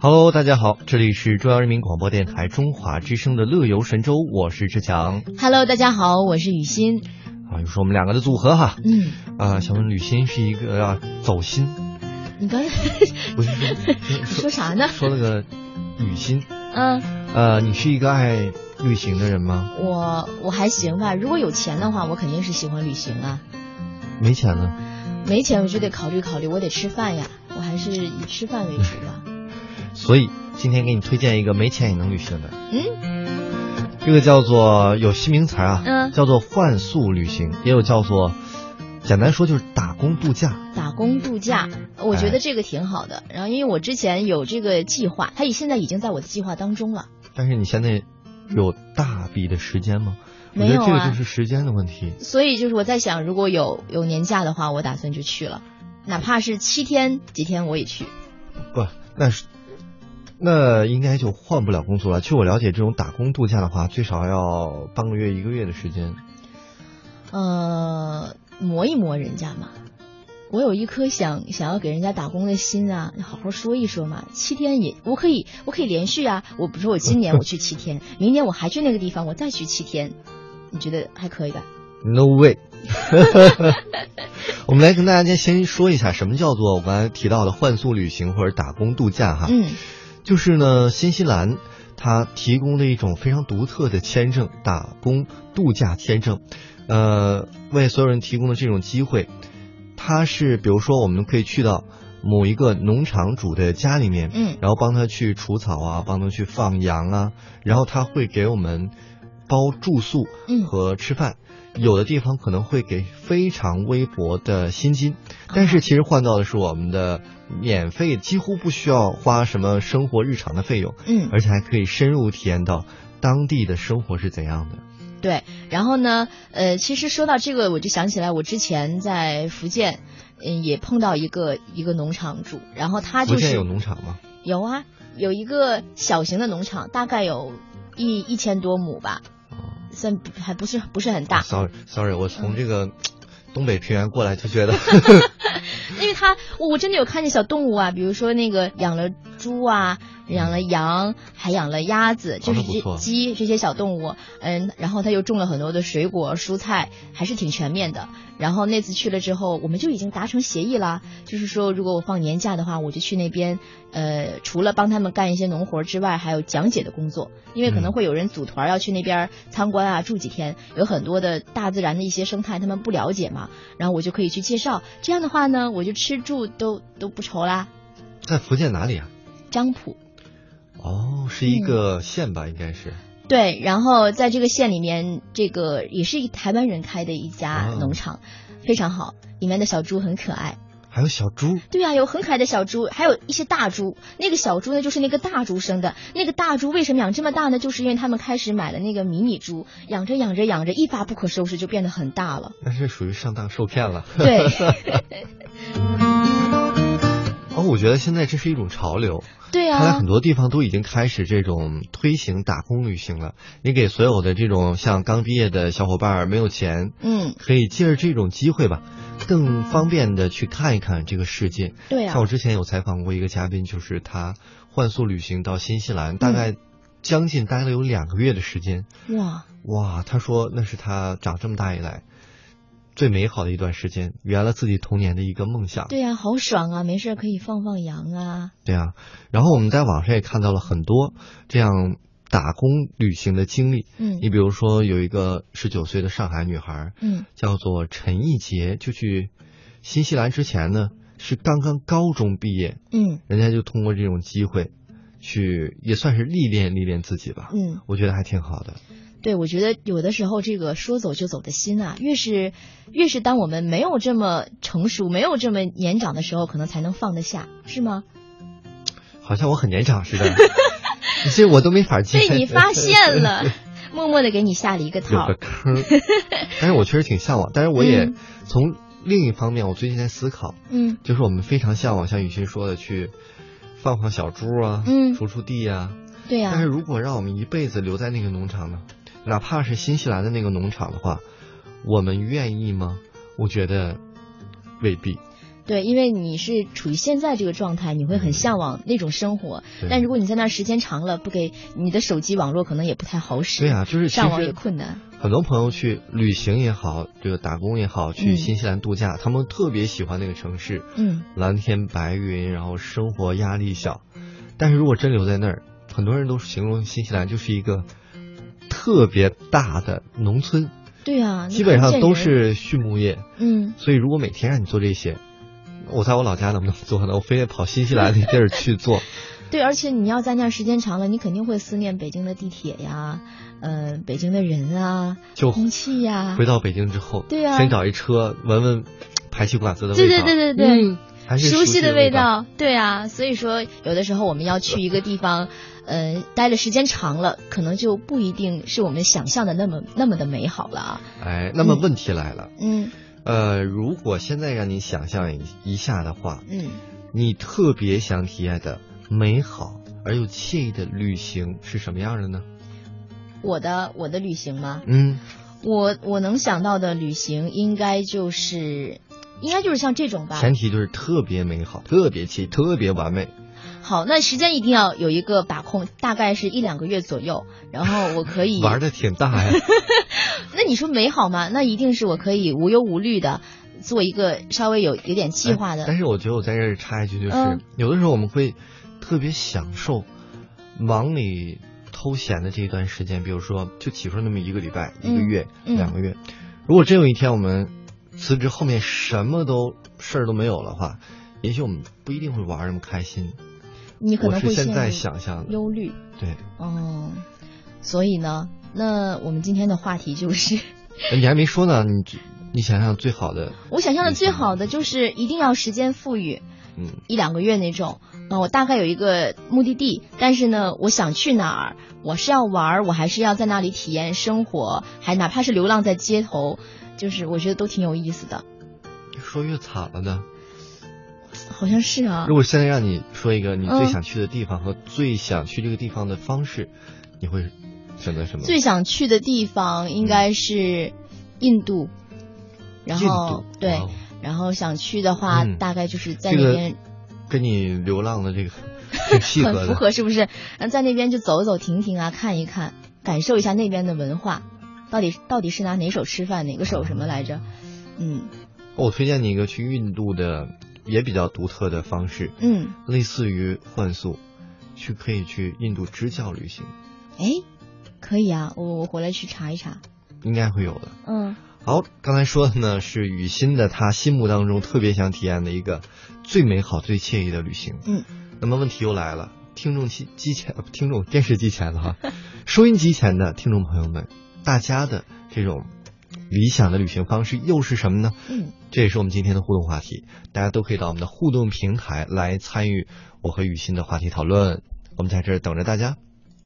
Hello，大家好，这里是中央人民广播电台中华之声的乐游神州，我是志强。Hello，大家好，我是雨欣。啊，又是我们两个的组合哈。嗯，啊，想问雨欣是一个啊走心，你刚才 不是 说啥呢？说了个雨欣，嗯，呃，你是一个爱旅行的人吗？我我还行吧，如果有钱的话，我肯定是喜欢旅行啊。没钱呢？没钱我就得考虑考虑，我得吃饭呀，我还是以吃饭为主吧。所以今天给你推荐一个没钱也能旅行的，嗯，这个叫做有新名词啊，嗯叫做换宿旅行，也有叫做，简单说就是打工度假。打工度假，我觉得这个挺好的。然后因为我之前有这个计划，它现在已经在我的计划当中了。但是你现在有大笔的时间吗？我没有觉得这个啊就是时间的问题。所以就是我在想，如果有有年假的话，我打算就去了，哪怕是七天几天我也去。不，那是，那应该就换不了工作了。据我了解，这种打工度假的话，最少要半个月、一个月的时间。呃，磨一磨人家嘛。我有一颗想想要给人家打工的心啊，你好好说一说嘛。七天也我可以，我可以连续啊。我比如说我今年 我去七天，明年我还去那个地方，我再去七天，你觉得还可以吧？No way！我们来跟大家先说一下什么叫做我刚才提到的换宿旅行或者打工度假哈。嗯就是呢，新西兰它提供了一种非常独特的签证——打工度假签证，呃，为所有人提供的这种机会，它是比如说我们可以去到某一个农场主的家里面，嗯。然后帮他去除草啊，帮他去放羊啊，然后他会给我们包住宿嗯和吃饭。有的地方可能会给非常微薄的薪金，但是其实换到的是我们的免费，几乎不需要花什么生活日常的费用，嗯，而且还可以深入体验到当地的生活是怎样的。对。然后呢，呃，其实说到这个，我就想起来，我之前在福建，嗯，也碰到一个一个农场主，然后他就是福建有农场吗？有啊，有一个小型的农场，大概有一一千多亩吧，算不还不是不是很大，Sorry Sorry，我从这个东北平原过来就觉得，因为它我我真的有看见小动物啊，比如说那个养了猪啊，养了羊，还养了鸭子，就是这鸡这些小动物，嗯，然后他又种了很多的水果蔬菜，还是挺全面的。然后那次去了之后，我们就已经达成协议啦，就是说如果我放年假的话，我就去那边，呃，除了帮他们干一些农活之外，还有讲解的工作，因为可能嗯会有人组团要去那边参观啊，住几天，有很多的大自然的一些生态他们不了解嘛，然后我就可以去介绍。这样的话呢，我就吃住都都不愁啦。在福建哪里啊？漳浦哦，是一个县吧，应该是。对，然后在这个县里面，这个也是一台湾人开的一家哦农场，非常好，里面的小猪很可爱。还有小猪，对呀、有很可爱的小猪，还有一些大猪。那个小猪呢，就是那个大猪生的。那个大猪为什么养这么大呢？就是因为他们开始买了那个迷你猪，养着养着养着，一发不可收拾，就变得很大了。那是属于上当受骗了。对，哦，我觉得现在这是一种潮流，对啊看来很，多地方都已经开始这种推行打工旅行了。你给所有的这种像刚毕业的小伙伴儿没有钱，嗯，可以借着这种机会吧，更方便的去看一看这个世界。对啊像我，之前有采访过一个嘉宾，就是他换宿旅行到新西兰，嗯大概将近待了有两个月的时间。哇，哇，他说那是他长这么大以来最美好的一段时间，圆了自己童年的一个梦想。对呀、好爽啊！没事可以放放羊啊。对啊，然后我们在网上也看到了很多这样打工旅行的经历。嗯你比如说，有一个十九岁的上海女孩，嗯叫做陈艺杰，就去新西兰之前呢，是刚刚高中毕业，嗯人家就通过这种机会，去也算是历练历练自己吧。嗯。我觉得还挺好的。对，我觉得有的时候这个说走就走的心啊，越是越是当我们没有这么成熟、没有这么年长的时候，可能才能放得下，是吗？好像我很年长似的，这我都没法接。被你发现了 默默的给你下了一个有套个。坑，但是我确实挺向往。但是我也嗯从另一方面，我最近在思考，嗯就是我们非常向往像雨欣说的去放放小猪啊，嗯锄锄地啊。对呀、但是如果让我们一辈子留在那个农场呢，哪怕是新西兰的那个农场的话，我们愿意吗？我觉得未必。对，因为你是处于现在这个状态，你会很向往那种生活。对但如果你在那儿时间长了，不给你的手机网络可能也不太好使。对啊，就是上网也困难。很多朋友去旅行也好，这个打工也好，去嗯新西兰度假，他们特别喜欢那个城市，嗯，蓝天白云，然后生活压力小。但是如果真留在那儿，很多人都形容新西兰就是一个特别大的农村，对啊，基本上都是畜牧业。嗯。所以如果每天让你做这些，我在我老家能不能做呢？我非得跑新西兰那地儿去做。对，而且你要在那儿时间长了，你肯定会思念北京的地铁呀，呃，北京的人啊，就空气呀。回到北京之后，对啊先找一车闻闻排气管子的味道，对对对对对嗯，还是熟悉的味道。对啊，所以说有的时候我们要去一个地方，呃，待的时间长了，可能就不一定是我们想象的那么那么的美好了啊。哎，那么嗯问题来了，嗯呃，如果现在让你想象一一下的话，嗯，你特别想体验的美好而又惬意的旅行是什么样的呢？我的我的旅行吗？嗯，我我能想到的旅行应该就是，应该就是像这种吧。前提就是特别美好、特别气、特别完美。好，那时间一定要有一个把控，大概是一两个月左右，然后我可以 玩的挺大呀。那你说美好吗？那一定是我可以无忧无虑的做一个稍微有有点计划的。哎但是我觉得我在这儿插一句，就是、嗯有的时候我们会特别享受忙里偷闲的这一段时间，比如说就挤出那么一个礼拜、嗯一个月、嗯两个月。如果真有一天我们辞职后面什么都事儿都没有的话，也许我们不一定会玩儿那么开心。你可能会现在想象，忧虑。对。哦，所以呢，那我们今天的话题就是，哎你还没说呢，你你想象最好的，我想象的最好的就是一定要时间富裕，嗯，一两个月那种。嗯，我大概有一个目的地，但是呢，我想去哪儿，我是要玩儿，我还是要在那里体验生活，还哪怕是流浪在街头，就是我觉得都挺有意思的。说越惨了呢。好像是啊如，果现在让你说一个你最嗯想去的地方和最想去这个地方的方式，你会选择什么？最想去的地方应该是印度，然后对哦，然后想去的话，嗯大概就是在这个那边跟你流浪的这个 挺契合很符。合，是不是？嗯，在那边就走走停停啊，看一看，感受一下那边的文化，到底到底是拿哪手吃饭，哪个手什么来着？嗯我推荐你一个去印度的也比较独特的方式，嗯，类似于换宿，去可以去印度支教旅行，哎，可以啊，我我回来去查一查。应该会有的。嗯好，刚才说的呢是雨欣的他心目当中特别想体验的一个最美好、最惬意的旅行。嗯，那么问题又来了，听众机机前，呃听众电视机前的哈，收音机前的听众朋友们，大家的这种理想的旅行方式又是什么呢？嗯，这也是我们今天的互动话题，大家都可以到我们的互动平台来参与我和雨欣的话题讨论，我们在这儿等着大家。